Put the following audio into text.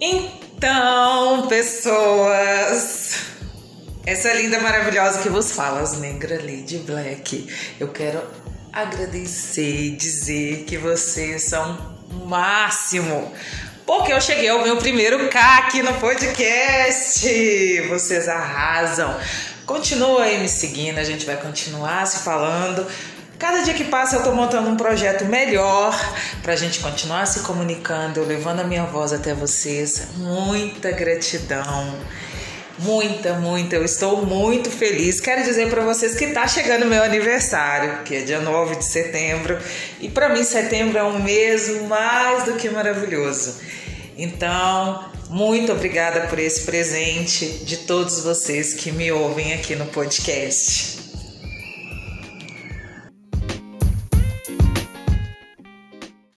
Então, pessoas, essa linda, maravilhosa que vos fala, as negra Lady Black, eu quero agradecer, dizer que vocês são o máximo. Porque eu cheguei ao meu primeiro K aqui no podcast. Vocês arrasam. Continua aí me seguindo, a gente vai continuar se falando. Cada dia que passa eu estou montando um projeto melhor para a gente continuar se comunicando, levando a minha voz até vocês. Muita gratidão. Muita, muita. Eu estou muito feliz. Quero dizer para vocês que está chegando meu aniversário, que é dia 9 de setembro. E para mim, setembro é um mês mais do que maravilhoso. Então, muito obrigada por esse presente de todos vocês que me ouvem aqui no podcast.